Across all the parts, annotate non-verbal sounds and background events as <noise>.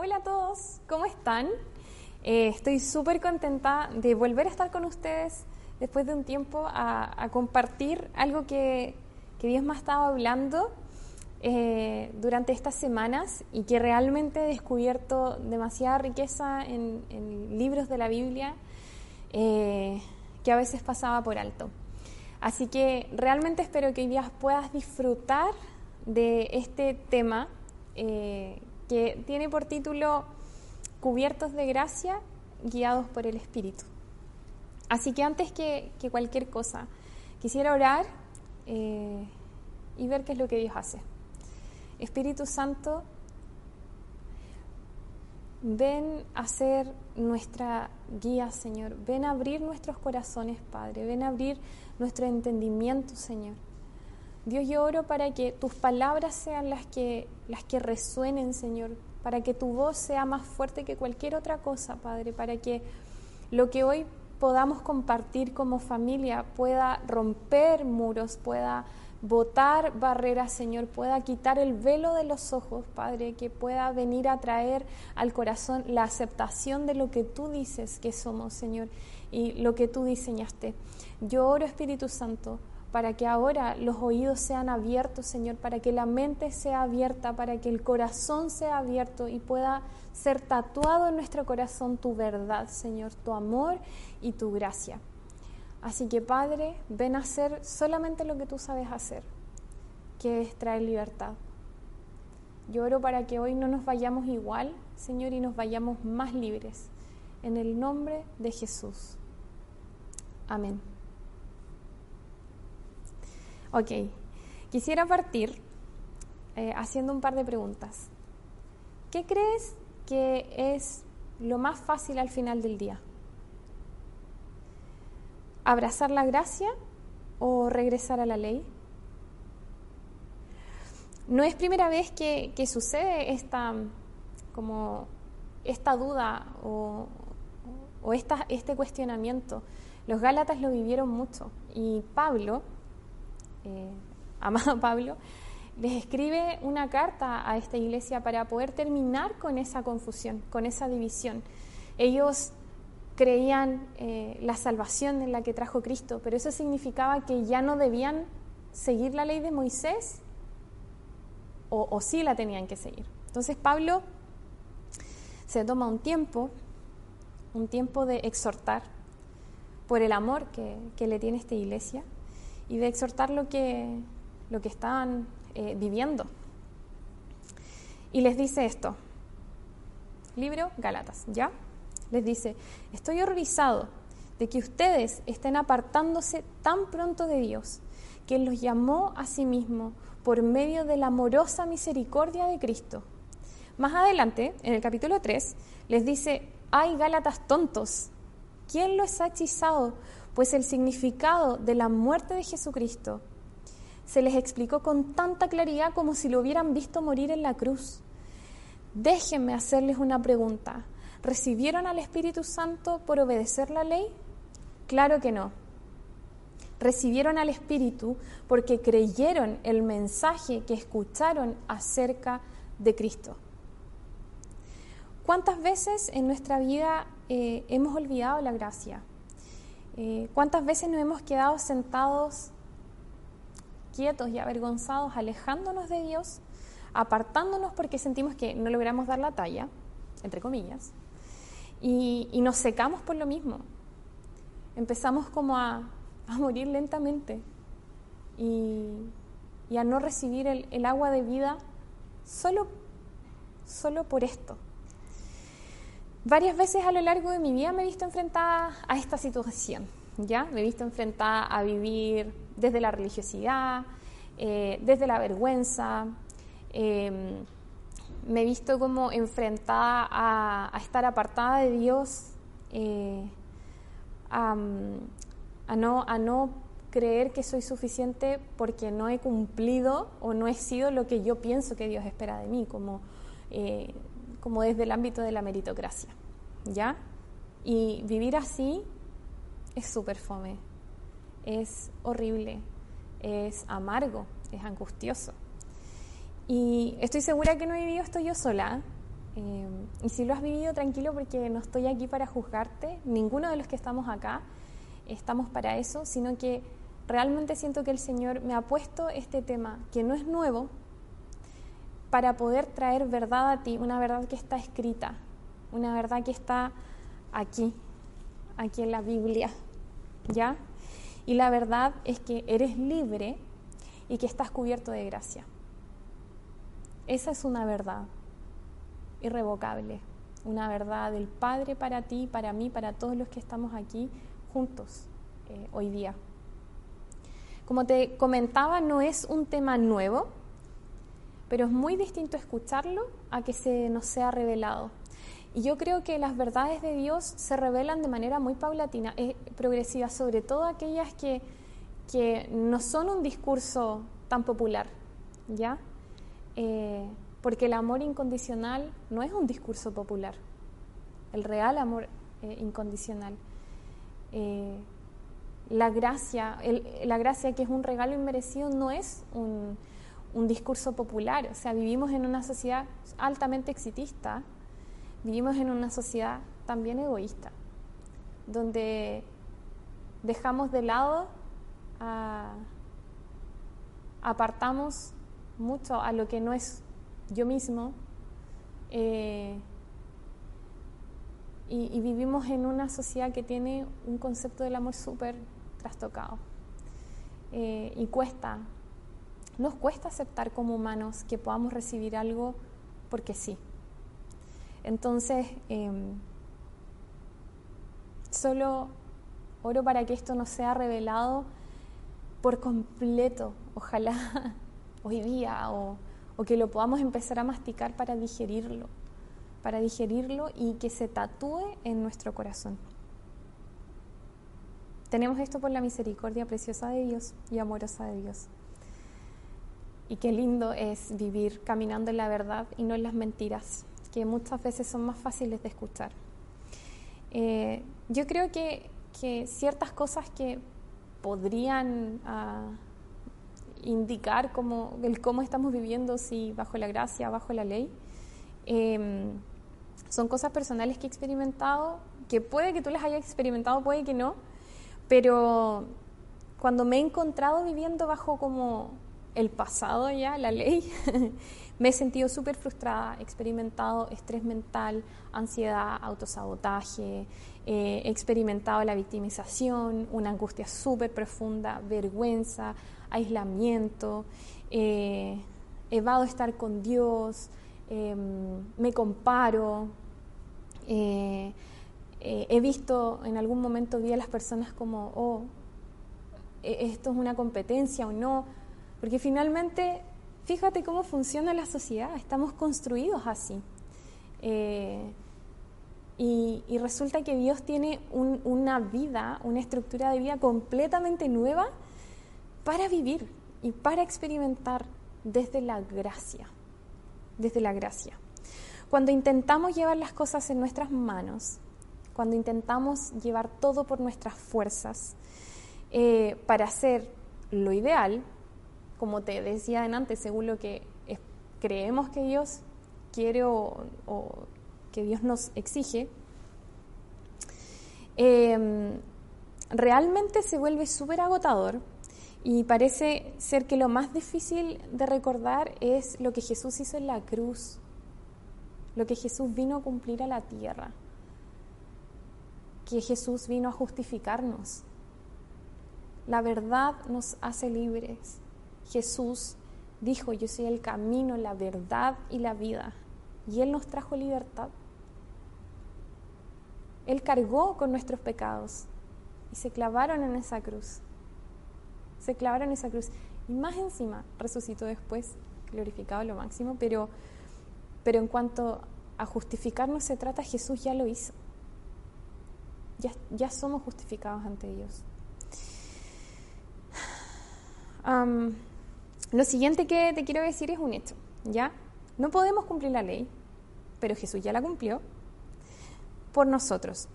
Hola a todos, ¿cómo están? Eh, estoy súper contenta de volver a estar con ustedes después de un tiempo a, compartir algo que, Dios me ha estado hablando eh, durante estas semanas y que realmente he descubierto demasiada riqueza en, libros de la Biblia eh, que a veces pasaba por alto. Así que realmente espero que hoy día puedas disfrutar de este tema que tiene por título Cubiertos de gracia, guiados por el Espíritu. Así que antes que, cualquier cosa, quisiera orar eh, y ver qué es lo que Dios hace. Espíritu Santo, ven a ser nuestra guía, Señor. Ven a abrir nuestros corazones, Padre. Ven a abrir nuestro entendimiento, Señor. Dios, yo oro para que tus palabras sean las que, las que resuenen, Señor, para que tu voz sea más fuerte que cualquier otra cosa, Padre, para que lo que hoy podamos compartir como familia pueda romper muros, pueda botar barreras, Señor, pueda quitar el velo de los ojos, Padre, que pueda venir a traer al corazón la aceptación de lo que tú dices que somos, Señor, y lo que tú diseñaste. Yo oro, Espíritu Santo, para que ahora los oídos sean abiertos, Señor, para que la mente sea abierta, para que el corazón sea abierto y pueda ser tatuado en nuestro corazón tu verdad, Señor, tu amor y tu gracia. Así que, Padre, ven a hacer solamente lo que tú sabes hacer, que es traer libertad. Yo oro para que hoy no nos vayamos igual, Señor, y nos vayamos más libres. En el nombre de Jesús. Amén. Ok, quisiera partir eh, haciendo un par de preguntas. ¿Qué crees que es lo más fácil al final del día? ¿Abrazar la gracia o regresar a la ley? No es primera vez que, sucede esta, como esta duda o, este cuestionamiento. Los Gálatas lo vivieron mucho y Pablo eh, amado <laughs> Pablo, les escribe una carta a esta iglesia para poder terminar con esa confusión, con esa división. Ellos creían eh, la salvación en la que trajo Cristo, pero eso significaba que ya no debían seguir la ley de Moisés o, o sí la tenían que seguir. Entonces Pablo se toma un tiempo, un tiempo de exhortar por el amor que, que le tiene esta iglesia y de exhortar lo que, lo que están eh, viviendo. Y les dice esto, libro Galatas, ¿ya? Les dice, estoy horrorizado de que ustedes estén apartándose tan pronto de Dios, que los llamó a sí mismo por medio de la amorosa misericordia de Cristo. Más adelante, en el capítulo 3, les dice, ay Gálatas tontos, ¿quién los ha hechizado pues el significado de la muerte de Jesucristo se les explicó con tanta claridad como si lo hubieran visto morir en la cruz. Déjenme hacerles una pregunta. ¿Recibieron al Espíritu Santo por obedecer la ley? Claro que no. Recibieron al Espíritu porque creyeron el mensaje que escucharon acerca de Cristo. ¿Cuántas veces en nuestra vida eh, hemos olvidado la gracia? Eh, ¿Cuántas veces nos hemos quedado sentados quietos y avergonzados, alejándonos de Dios, apartándonos porque sentimos que no logramos dar la talla, entre comillas, y, nos secamos por lo mismo? Empezamos como a, morir lentamente y, a no recibir el, el agua de vida solo, solo por esto. Varias veces a lo largo de mi vida me he visto enfrentada a esta situación, ¿ya? Me he visto enfrentada a vivir desde la religiosidad, eh, desde la vergüenza, em, me he visto como enfrentada a, estar apartada de Dios, eh, a, no, creer que soy suficiente porque no he cumplido o no he sido lo que yo pienso que Dios espera de mí, como eh, como desde el ámbito de la meritocracia, ¿ya? Y vivir así es súper fome, es horrible, es amargo, es angustioso. Y estoy segura que no he vivido esto yo sola. Eh, y si lo has vivido, tranquilo porque no estoy aquí para juzgarte, ninguno de los que estamos acá estamos para eso, sino que realmente siento que el Señor me ha puesto este tema, que no es nuevo, para poder traer verdad a ti, una verdad que está escrita, una verdad que está aquí, aquí en la Biblia, ¿ya? Y la verdad es que eres libre y que estás cubierto de gracia. Esa es una verdad irrevocable, una verdad del Padre para ti, para mí, para todos los que estamos aquí juntos eh, hoy día. Como te comentaba, no es un tema nuevo, pero es muy distinto escucharlo a que se nos sea revelado. Y yo creo que las verdades de Dios se revelan de manera muy paulatina, eh, progresiva, sobre todo aquellas que, que no son un discurso tan popular, ¿ya? Eh, porque el amor incondicional no es un discurso popular, el real amor eh, incondicional. La gracia, la gracia que es un regalo inmerecido no es un, un, discurso popular, o sea, vivimos en una sociedad altamente exitista, vivimos en una sociedad también egoísta, donde dejamos de lado, apartamos mucho a lo que no es yo mismo. Eh, y, vivimos en una sociedad que tiene un concepto del amor súper trastocado. Eh, y cuesta, nos cuesta aceptar como humanos que podamos recibir algo porque sí. Entonces, em, solo oro para que esto no sea revelado por completo, ojalá <laughs> hoy día o, que lo podamos empezar a masticar para digerirlo, para digerirlo y que se tatúe en nuestro corazón. Tenemos esto por la misericordia preciosa de Dios y amorosa de Dios. Y qué lindo es vivir caminando en la verdad y no en las mentiras, que muchas veces son más fáciles de escuchar. Eh, yo creo que, ciertas cosas que podrían ah, indicar cómo, el cómo estamos viviendo, si bajo la gracia, bajo la ley. Em, son cosas personales que he experimentado, que puede que tú las hayas experimentado, puede que no, pero cuando me he encontrado viviendo bajo como el pasado ya, la ley, <laughs> me he sentido súper frustrada, he experimentado estrés mental, ansiedad, autosabotaje, eh, he experimentado la victimización, una angustia súper profunda, vergüenza, aislamiento, eh, evado estar con Dios, em, me comparo. Eh, eh, he visto en algún momento vi a las personas como, oh, e-, esto es una competencia o no, porque finalmente, fíjate cómo funciona la sociedad, estamos construidos así. y, resulta que Dios tiene una vida, una estructura de vida completamente nueva para vivir y para experimentar desde la gracia, desde la gracia. Cuando intentamos llevar las cosas en nuestras manos, cuando intentamos llevar todo por nuestras fuerzas eh, para hacer lo ideal, como te decía antes, según lo que creemos que Dios quiere o, que Dios nos exige, eh, realmente se vuelve súper agotador y parece ser que lo más difícil de recordar es lo que Jesús hizo en la cruz, lo que Jesús vino a cumplir a la tierra, que Jesús vino a justificarnos. La verdad nos hace libres. Jesús dijo, yo soy el camino, la verdad y la vida. Y Él nos trajo libertad. Él cargó con nuestros pecados y se clavaron en esa cruz se clavaron en esa cruz. Y más encima resucitó después, glorificado lo máximo, pero, pero en cuanto a justificarnos se trata, Jesús ya lo hizo. Ya, ya somos justificados ante Dios. <sighs> lo siguiente que te quiero decir es un hecho, ¿ya? No podemos cumplir la ley, pero Jesús ya la cumplió por nosotros.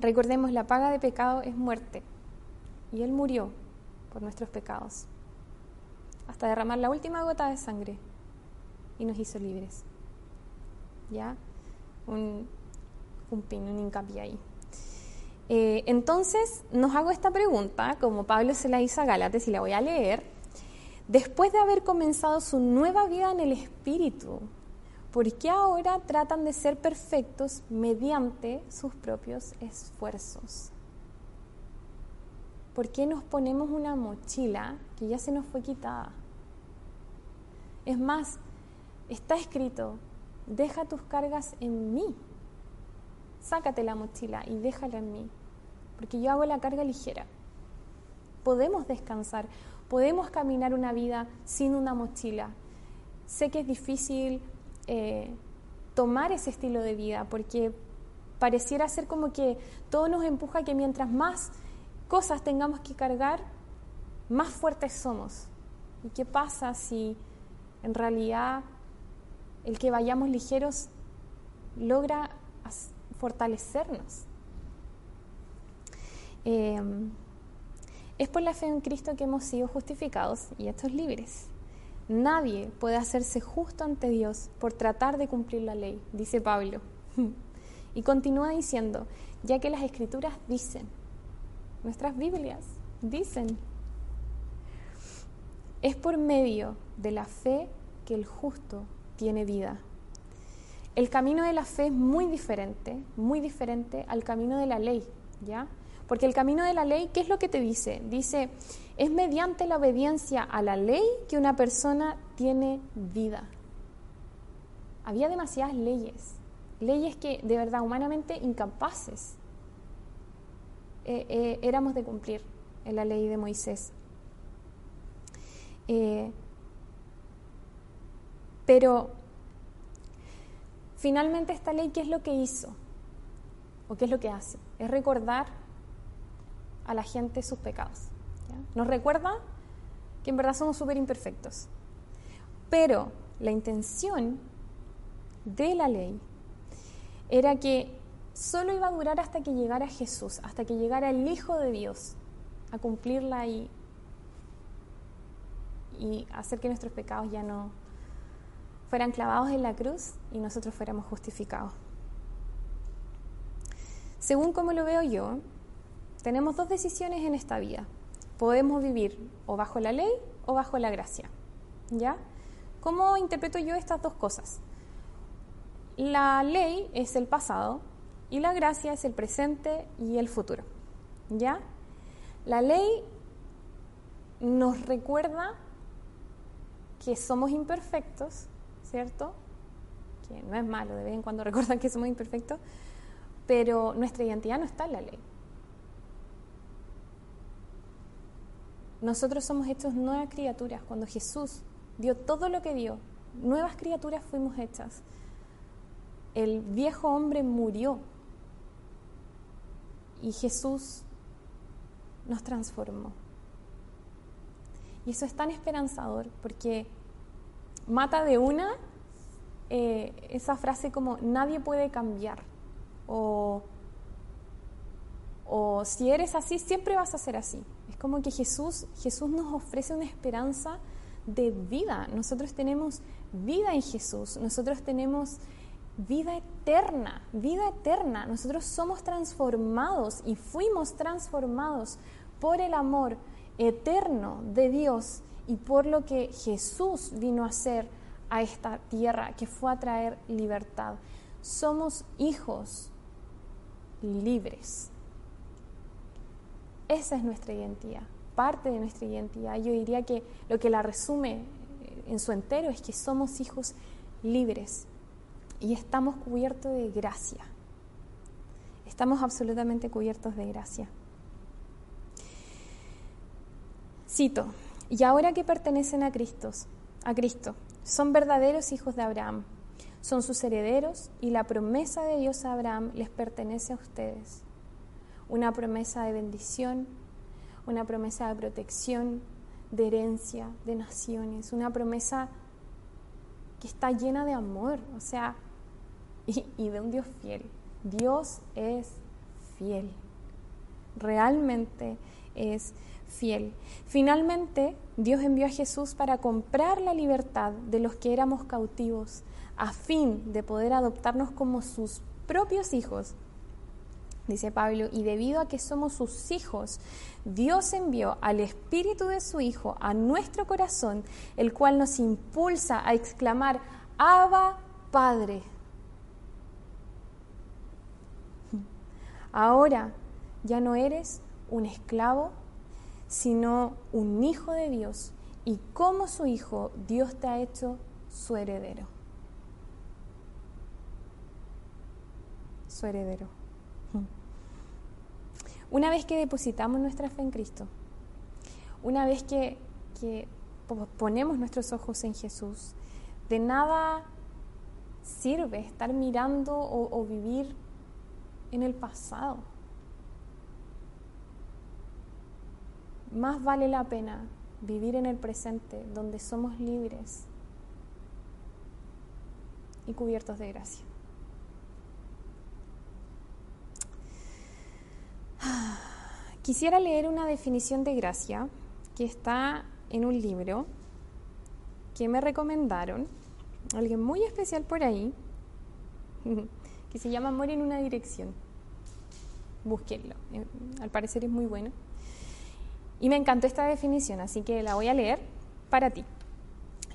Recordemos, la paga de pecado es muerte, y Él murió por nuestros pecados, hasta derramar la última gota de sangre y nos hizo libres. ¿ya? Un, un pin, un hincapié ahí. Eh, entonces, nos hago esta pregunta, como Pablo se la hizo a Gálatas y la voy a leer. Después de haber comenzado su nueva vida en el Espíritu, ¿por qué ahora tratan de ser perfectos mediante sus propios esfuerzos? ¿Por qué nos ponemos una mochila que ya se nos fue quitada? Es más, está escrito, deja tus cargas en mí. Sácate la mochila y déjala en mí, porque yo hago la carga ligera. Podemos descansar, podemos caminar una vida sin una mochila. Sé que es difícil eh, tomar ese estilo de vida, porque pareciera ser como que todo nos empuja a que mientras más cosas tengamos que cargar, más fuertes somos. ¿Y qué pasa si en realidad el que vayamos ligeros logra fortalecernos? Em, es por la fe en Cristo que hemos sido justificados y estos libres. Nadie puede hacerse justo ante Dios por tratar de cumplir la ley, dice Pablo. <laughs> Y continúa diciendo, ya que las escrituras dicen, nuestras Biblias dicen. Es por medio de la fe que el justo tiene vida. El camino de la fe es muy diferente, muy diferente al camino de la ley, ¿ya? Porque el camino de la ley, ¿qué es lo que te dice? Dice, es mediante la obediencia a la ley que una persona tiene vida. Había demasiadas leyes, leyes que de verdad humanamente incapaces eh, eh, éramos de cumplir en la ley de Moisés. Eh, pero finalmente esta ley, ¿qué es lo que hizo? ¿O qué es lo que hace? Es recordar a la gente sus pecados. Nos recuerda que en verdad somos súper imperfectos. Pero la intención de la ley era que solo iba a durar hasta que llegara Jesús, hasta que llegara el Hijo de Dios a cumplirla y, y hacer que nuestros pecados ya no fueran clavados en la cruz y nosotros fuéramos justificados. Según como lo veo yo, tenemos dos decisiones en esta vida. Podemos vivir o bajo la ley o bajo la gracia. ¿Ya? ¿Cómo interpreto yo estas dos cosas? La ley es el pasado y la gracia es el presente y el futuro. ¿Ya? La ley nos recuerda que somos imperfectos, ¿cierto? Que no es malo, de vez en cuando <laughs> recuerdan que somos imperfectos, pero nuestra identidad no está en la ley. Nosotros somos hechos nuevas criaturas. Cuando Jesús dio todo lo que dio, nuevas criaturas fuimos hechas. El viejo hombre murió y Jesús nos transformó. Y eso es tan esperanzador porque mata de una eh, esa frase como nadie puede cambiar o, o si eres así, siempre vas a ser así. Es como que Jesús, Jesús nos ofrece una esperanza de vida. Nosotros tenemos vida en Jesús, nosotros tenemos vida eterna, vida eterna. Nosotros somos transformados y fuimos transformados por el amor eterno de Dios y por lo que Jesús vino a hacer a esta tierra, que fue a traer libertad. Somos hijos libres. Esa es nuestra identidad, parte de nuestra identidad. Yo diría que lo que la resume en su entero es que somos hijos libres y estamos cubiertos de gracia. Estamos absolutamente cubiertos de gracia. Cito, y ahora que pertenecen a Cristo, a Cristo, son verdaderos hijos de Abraham, son sus herederos y la promesa de Dios a Abraham les pertenece a ustedes. Una promesa de bendición, una promesa de protección, de herencia, de naciones, una promesa que está llena de amor, o sea, y, de un Dios fiel. Dios es fiel. Realmente es fiel. Finalmente, Dios envió a Jesús para comprar la libertad de los que éramos cautivos a fin de poder adoptarnos como sus propios hijos. Dice Pablo, y debido a que somos sus hijos, Dios envió al Espíritu de su Hijo a nuestro corazón, el cual nos impulsa a exclamar, Abba Padre. Ahora ya no eres un esclavo, sino un hijo de Dios. Y como su hijo, Dios te ha hecho su heredero. Su heredero. Una vez que depositamos nuestra fe en Cristo, una vez que, ponemos nuestros ojos en Jesús, de nada sirve estar mirando o vivir en el pasado. Más vale la pena vivir en el presente donde somos libres y cubiertos de gracia. <sighs> Quisiera leer una definición de gracia que está en un libro que me recomendaron, alguien muy especial por ahí, <laughs> que se llama Amor en una dirección. Búsquenlo, eh, al parecer es muy bueno. Y me encantó esta definición, así que la voy a leer para ti.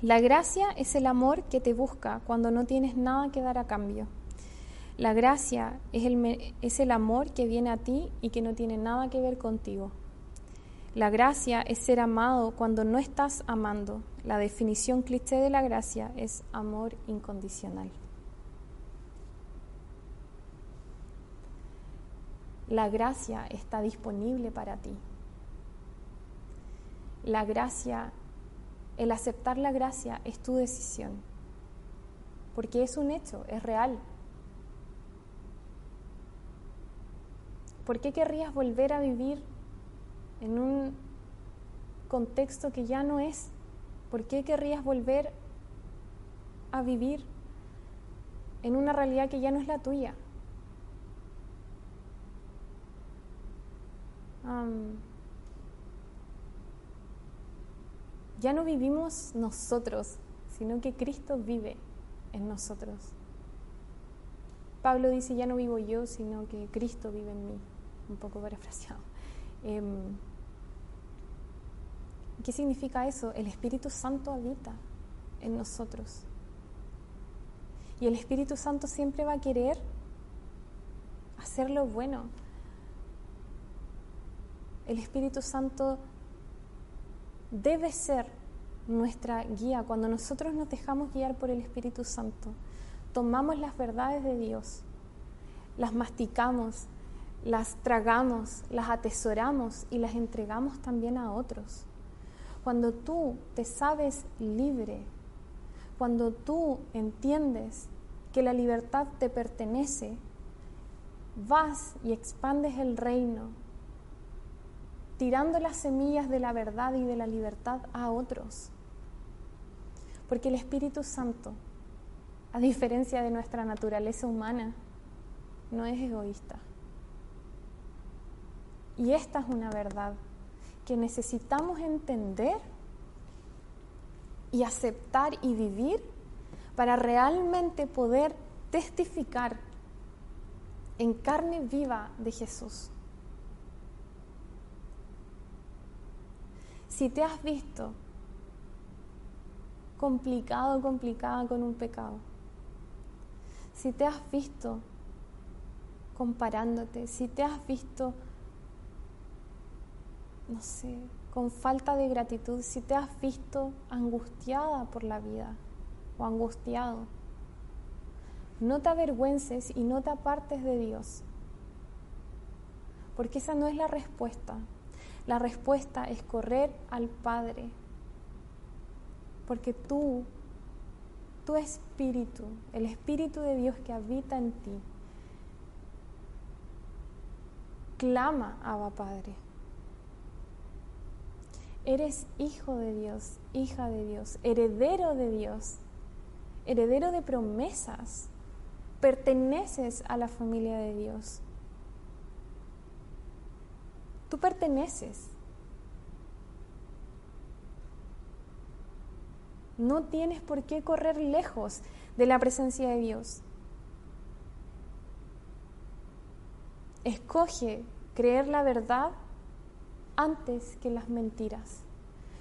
La gracia es el amor que te busca cuando no tienes nada que dar a cambio. La gracia es el, es el amor que viene a ti y que no tiene nada que ver contigo. La gracia es ser amado cuando no estás amando. La definición cliché de la gracia es amor incondicional. La gracia está disponible para ti. La gracia, el aceptar la gracia es tu decisión, porque es un hecho, es real. ¿Por qué querrías volver a vivir en un contexto que ya no es? ¿Por qué querrías volver a vivir en una realidad que ya no es la tuya? ya no vivimos nosotros, sino que Cristo vive en nosotros. Pablo dice, ya no vivo yo, sino que Cristo vive en mí, un poco parafraseado. Em, ¿Qué significa eso? El Espíritu Santo habita en nosotros. Y el Espíritu Santo siempre va a querer hacer lo bueno, el Espíritu Santo debe ser nuestra guía. Cuando nosotros nos dejamos guiar por el Espíritu Santo, tomamos las verdades de Dios, las masticamos, las tragamos, las atesoramos y las entregamos también a otros. Cuando tú te sabes libre, cuando tú entiendes que la libertad te pertenece, vas y expandes el reino tirando las semillas de la verdad y de la libertad a otros. Porque el Espíritu Santo, a diferencia de nuestra naturaleza humana, no es egoísta. Y esta es una verdad que necesitamos entender y aceptar y vivir para realmente poder testificar en carne viva de Jesús. Si te has visto complicado, complicada con un pecado, si te has visto comparándote, si te has visto, no sé, con falta de gratitud, si te has visto angustiada por la vida o angustiado, no te avergüences y no te apartes de Dios, porque esa no es la respuesta. La respuesta es correr al Padre, porque tú, tu espíritu, el espíritu de Dios que habita en ti, clama, Abba Padre. Eres hijo de Dios, hija de Dios, heredero de Dios, heredero de promesas. Perteneces a la familia de Dios. Tú perteneces. No tienes por qué correr lejos de la presencia de Dios. Escoge creer la verdad antes que las mentiras.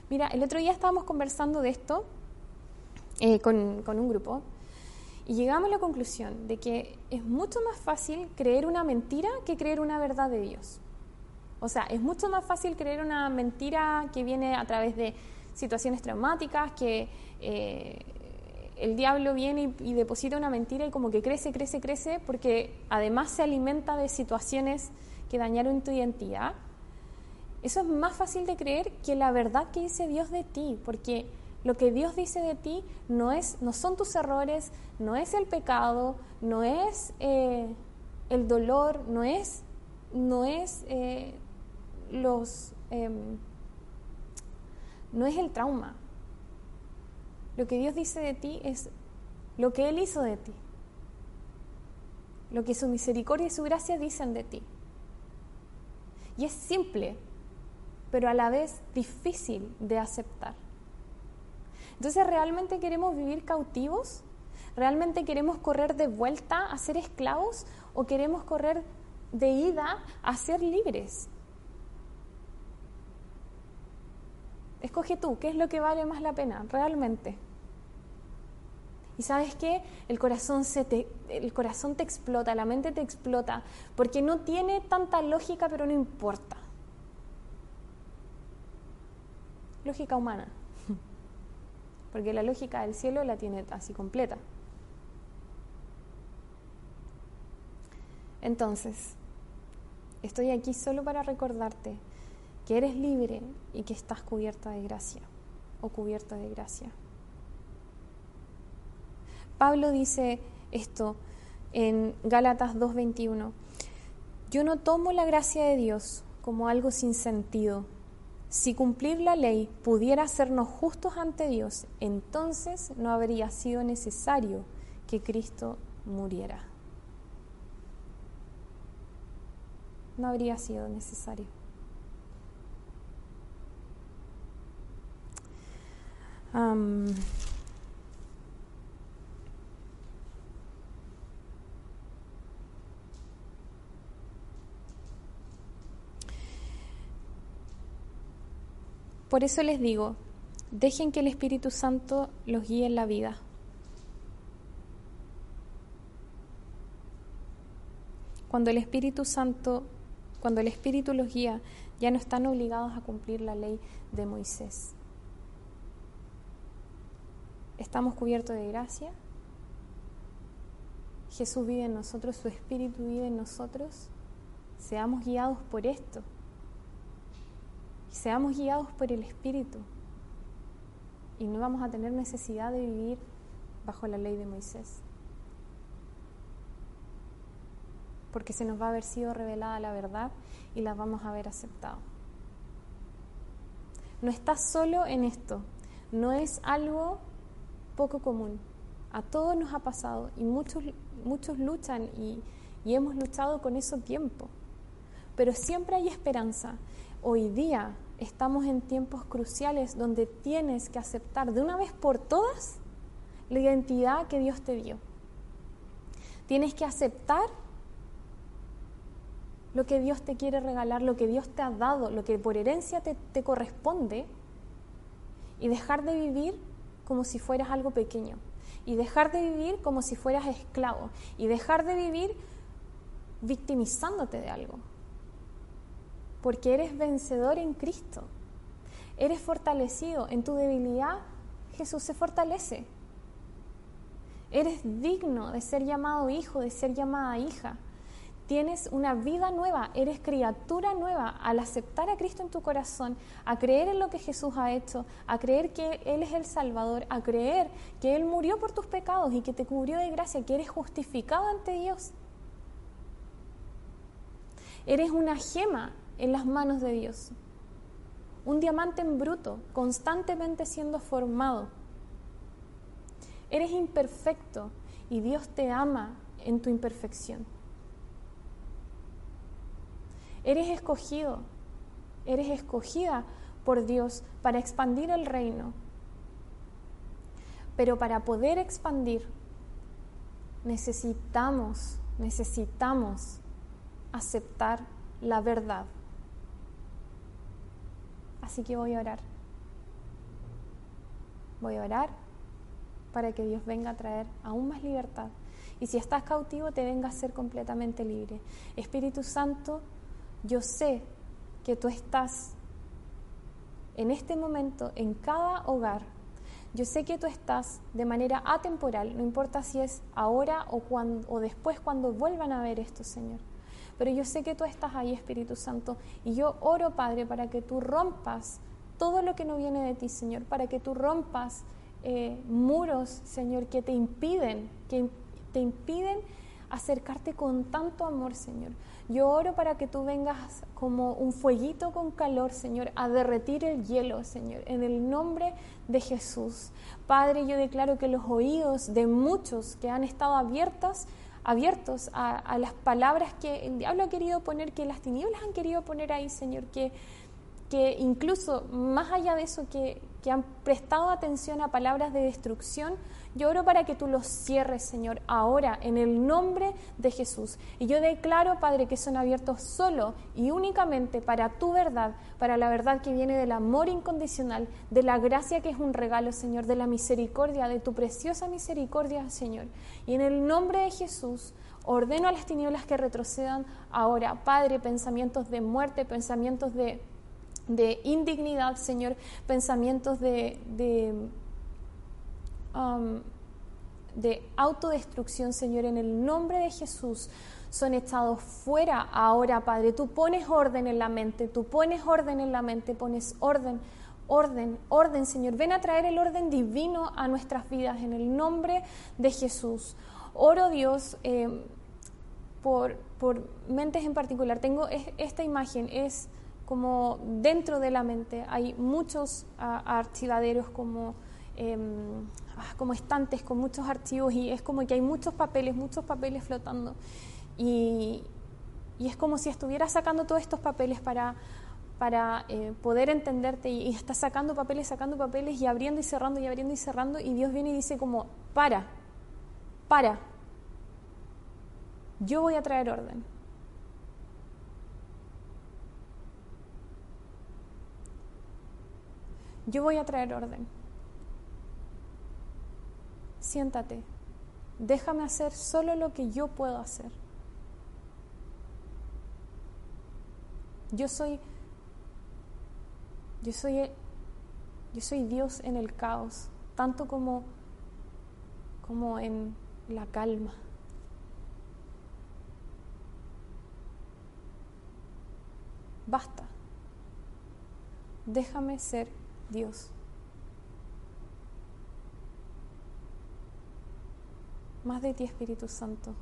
Mira, el otro día estábamos conversando de esto eh, con, con un grupo y llegamos a la conclusión de que es mucho más fácil creer una mentira que creer una verdad de Dios. O sea, es mucho más fácil creer una mentira que viene a través de situaciones traumáticas, que eh, el diablo viene y, deposita una mentira y como que crece, crece, crece, porque además se alimenta de situaciones que dañaron tu identidad. Eso es más fácil de creer que la verdad que dice Dios de ti, porque lo que Dios dice de ti no, es, no son tus errores, no es el pecado, no es eh, el dolor, no es, no es eh, los... Em, no es el trauma. Lo que Dios dice de ti es lo que Él hizo de ti. Lo que su misericordia y su gracia dicen de ti. Y es simple, pero a la vez difícil de aceptar. Entonces, ¿realmente queremos vivir cautivos? ¿Realmente queremos correr de vuelta a ser esclavos o queremos correr de ida a ser libres? Escoge tú, ¿qué es lo que vale más la pena realmente? Y sabes qué? El corazón, se te, el corazón te explota, la mente te explota, porque no tiene tanta lógica, pero no importa. Lógica humana. <laughs> Porque la lógica del cielo la tiene así completa. Entonces, estoy aquí solo para recordarte que eres libre y que estás cubierta de gracia o cubierta de gracia. Pablo dice esto en Gálatas 2.21. Yo no tomo la gracia de Dios como algo sin sentido. Si cumplir la ley pudiera hacernos justos ante Dios, entonces no habría sido necesario que Cristo muriera. No habría sido necesario. Por eso les digo, dejen que el Espíritu Santo los guíe en la vida. Cuando el Espíritu Santo, cuando el Espíritu los guía, ya no están obligados a cumplir la ley de Moisés estamos cubiertos de gracia. Jesús vive en nosotros, su Espíritu vive en nosotros. Seamos guiados por esto. Seamos guiados por el Espíritu. Y no vamos a tener necesidad de vivir bajo la ley de Moisés. Porque se nos va a haber sido revelada la verdad y la vamos a haber aceptado. No estás solo en esto. No es algo poco común. A todos nos ha pasado y muchos, muchos luchan y, y hemos luchado con eso tiempo. Pero siempre hay esperanza. Hoy día estamos en tiempos cruciales donde tienes que aceptar de una vez por todas la identidad que Dios te dio. Tienes que aceptar lo que Dios te quiere regalar, lo que Dios te ha dado, lo que por herencia te, corresponde y dejar de vivir como si fueras algo pequeño y dejar de vivir como si fueras esclavo y dejar de vivir victimizándote de algo. Porque eres vencedor en Cristo. Eres fortalecido. En tu debilidad Jesús se fortalece. Eres digno de ser llamado hijo, de ser llamada hija tienes una vida nueva, eres criatura nueva al aceptar a Cristo en tu corazón, a creer en lo que Jesús ha hecho, a creer que Él es el Salvador, a creer que Él murió por tus pecados y que te cubrió de gracia, que eres justificado ante Dios. Eres una gema en las manos de Dios, un diamante en bruto, constantemente siendo formado. Eres imperfecto y Dios te ama en tu imperfección. Eres escogido, eres escogida por Dios para expandir el reino. Pero para poder expandir, necesitamos, necesitamos aceptar la verdad. Así que voy a orar. Voy a orar para que Dios venga a traer aún más libertad. Y si estás cautivo, te venga a ser completamente libre. Espíritu Santo, yo sé que tú estás en este momento en cada hogar. Yo sé que tú estás de manera atemporal, no importa si es ahora o, o después cuando vuelvan a ver esto, Señor. Pero yo sé que tú estás ahí, Espíritu Santo, y yo oro, Padre, para que tú rompas todo lo que no viene de ti, Señor, para que tú rompas eh, muros, Señor, que te impiden, que te impiden acercarte con tanto amor, Señor. Yo oro para que tú vengas como un fueguito con calor, Señor, a derretir el hielo, Señor, en el nombre de Jesús. Padre, yo declaro que los oídos de muchos que han estado abiertos, abiertos a, las palabras que el diablo ha querido poner, que las tinieblas han querido poner ahí, Señor, que, que incluso más allá de eso, que, que han prestado atención a palabras de destrucción, yo oro para que tú los cierres, Señor, ahora, en el nombre de Jesús. Y yo declaro, Padre, que son abiertos solo y únicamente para tu verdad, para la verdad que viene del amor incondicional, de la gracia que es un regalo, Señor, de la misericordia, de tu preciosa misericordia, Señor. Y en el nombre de Jesús, ordeno a las tinieblas que retrocedan ahora, Padre, pensamientos de muerte, pensamientos de, indignidad, Señor, pensamientos de Um, de autodestrucción, Señor, en el nombre de Jesús, son echados fuera ahora, Padre. Tú pones orden en la mente, tú pones orden en la mente, pones orden, orden, orden, Señor. Ven a traer el orden divino a nuestras vidas en el nombre de Jesús. Oro, Dios, eh, por, por mentes en particular. Tengo esta imagen, es como dentro de la mente hay muchos uh, archivaderos como ah, como estantes con muchos archivos y es como que hay muchos papeles, muchos papeles flotando. Y, es como si estuvieras sacando todos estos papeles para, para eh, poder entenderte y, y, estás sacando papeles, sacando papeles y abriendo y cerrando y abriendo y cerrando y Dios viene y dice como, para, para, yo voy a traer orden. Yo voy a traer orden siéntate, déjame hacer solo lo que yo puedo hacer. Yo soy, yo soy, yo soy Dios en el caos, tanto como, como en la calma. Basta. Déjame ser Dios. más de ti, Espíritu Santo.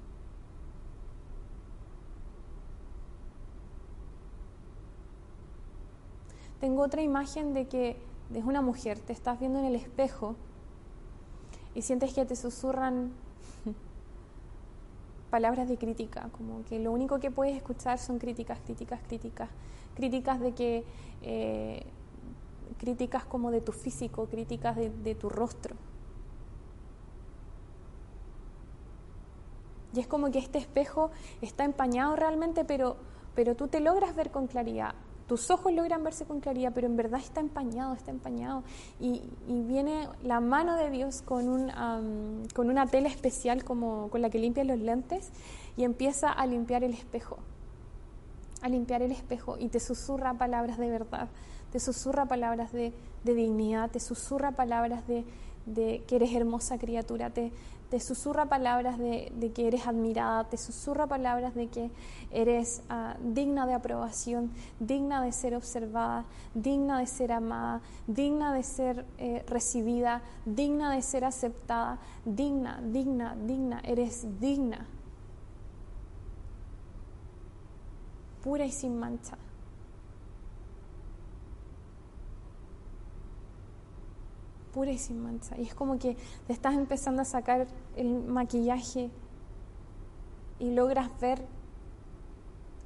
Tengo otra imagen de que es una mujer, te estás viendo en el espejo y sientes que te susurran <laughs> palabras de crítica, como que lo único que puedes escuchar son críticas, críticas, críticas, críticas de que, eh, críticas como de tu físico, críticas de tu rostro. Y es como que este espejo está empañado realmente, pero, pero tú te logras ver con claridad. Tus ojos logran verse con claridad, pero en verdad está empañado, está empañado. Y, viene la mano de Dios con, un, con una tela especial como con la que limpia los lentes y empieza a limpiar el espejo. A limpiar el espejo y te susurra palabras de verdad, te susurra palabras de, dignidad, te susurra palabras de, que eres hermosa criatura, te, te susurra palabras de, que eres admirada, te susurra palabras de que eres ah, digna de aprobación, digna de ser observada, digna de ser amada, digna de ser eh, recibida, digna de ser aceptada, digna, digna, digna, eres digna, pura y sin mancha. Pura y sin mancha. Y es como que te estás empezando a sacar el maquillaje y logras ver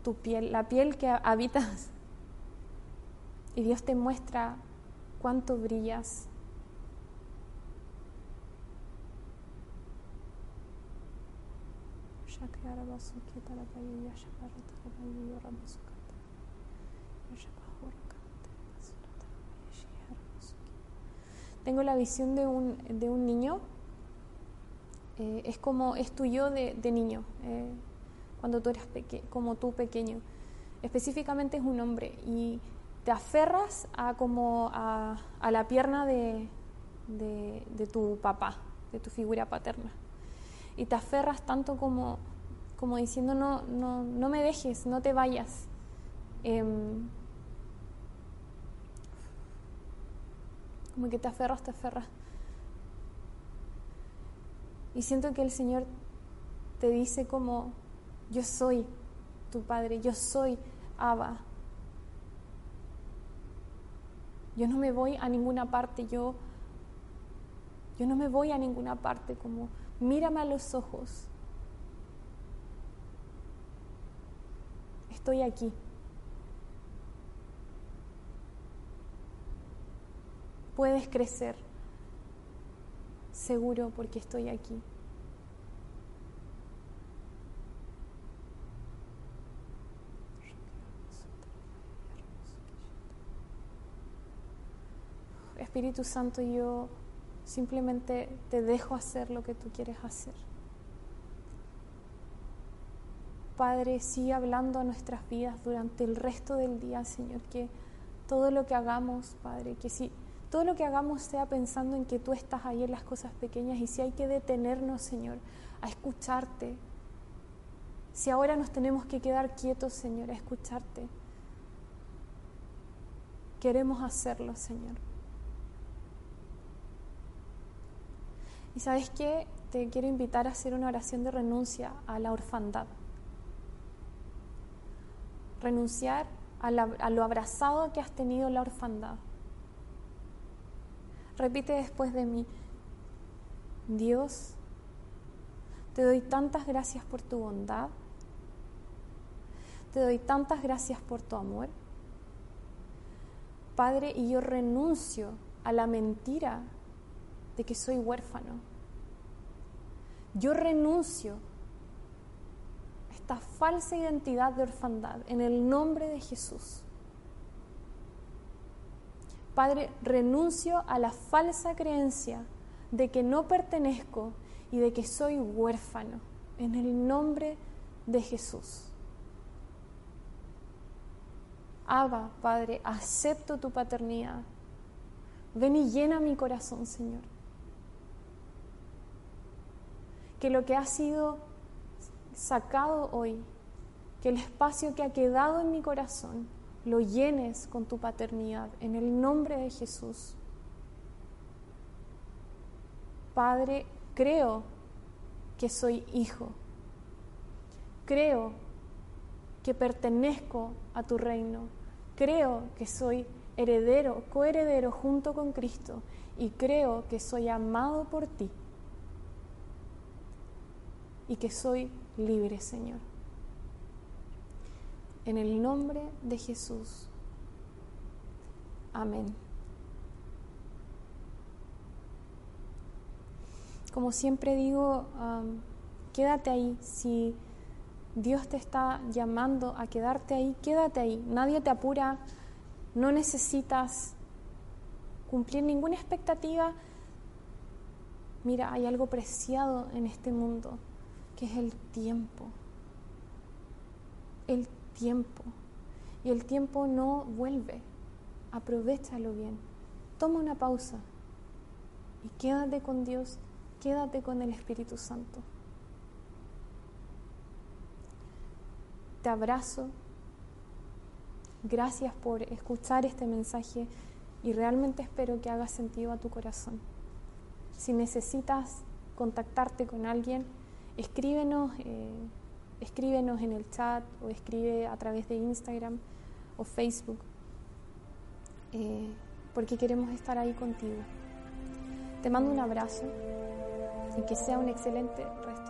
tu piel, la piel que habitas. Y Dios te muestra cuánto brillas. Tengo la visión de un, de un niño, eh, es como es tu yo de, de niño, eh, cuando tú eras como tú pequeño. Específicamente es un hombre y te aferras a, como a, a la pierna de, de, de tu papá, de tu figura paterna. Y te aferras tanto como como diciendo, no, no, no me dejes, no te vayas. Em, como que te aferras, te aferras. Y siento que el Señor te dice como, yo soy tu Padre, yo soy Abba. Yo no me voy a ninguna parte, yo, yo no me voy a ninguna parte, como mírame a los ojos. estoy aquí. Puedes crecer seguro porque estoy aquí. Espíritu Santo, yo simplemente te dejo hacer lo que tú quieres hacer. Padre, sigue hablando a nuestras vidas durante el resto del día, Señor, que todo lo que hagamos, Padre, que si todo lo que hagamos sea pensando en que tú estás ahí en las cosas pequeñas y si hay que detenernos, Señor, a escucharte. Si ahora nos tenemos que quedar quietos, Señor, a escucharte. Queremos hacerlo, Señor. Y sabes qué? Te quiero invitar a hacer una oración de renuncia a la orfandad renunciar a, lo abrazado que has tenido la orfandad. Repite después de mí, Dios, te doy tantas gracias por tu bondad, te doy tantas gracias por tu amor. Padre, y yo renuncio a la mentira de que soy huérfano. Yo renuncio esta falsa identidad de orfandad en el nombre de Jesús. Padre, renuncio a la falsa creencia de que no pertenezco y de que soy huérfano en el nombre de Jesús. Abba, Padre, acepto tu paternidad. Ven y llena mi corazón, Señor. Que lo que ha sido sacado hoy, que el espacio que ha quedado en mi corazón lo llenes con tu paternidad, en el nombre de Jesús. Padre, creo que soy hijo. Creo que pertenezco a tu reino. Creo que soy heredero, coheredero junto con Cristo y creo que soy amado por ti y que soy libre, Señor. En el nombre de Jesús. Amén. Como siempre digo, quédate ahí. Si Dios te está llamando a quedarte ahí, quédate ahí. Nadie te apura. No necesitas cumplir ninguna expectativa. Mira, hay algo preciado en este mundo que es el tiempo. El tiempo. Y el tiempo no vuelve. Aprovechalo bien. Toma una pausa y quédate con Dios, quédate con el Espíritu Santo. Te abrazo. Gracias por escuchar este mensaje y realmente espero que haga sentido a tu corazón. Si necesitas contactarte con alguien, escríbenos, eh, escríbenos en el chat o escribe a través de Instagram o Facebook, eh, porque queremos estar ahí contigo. Te mando un abrazo y que sea un excelente resto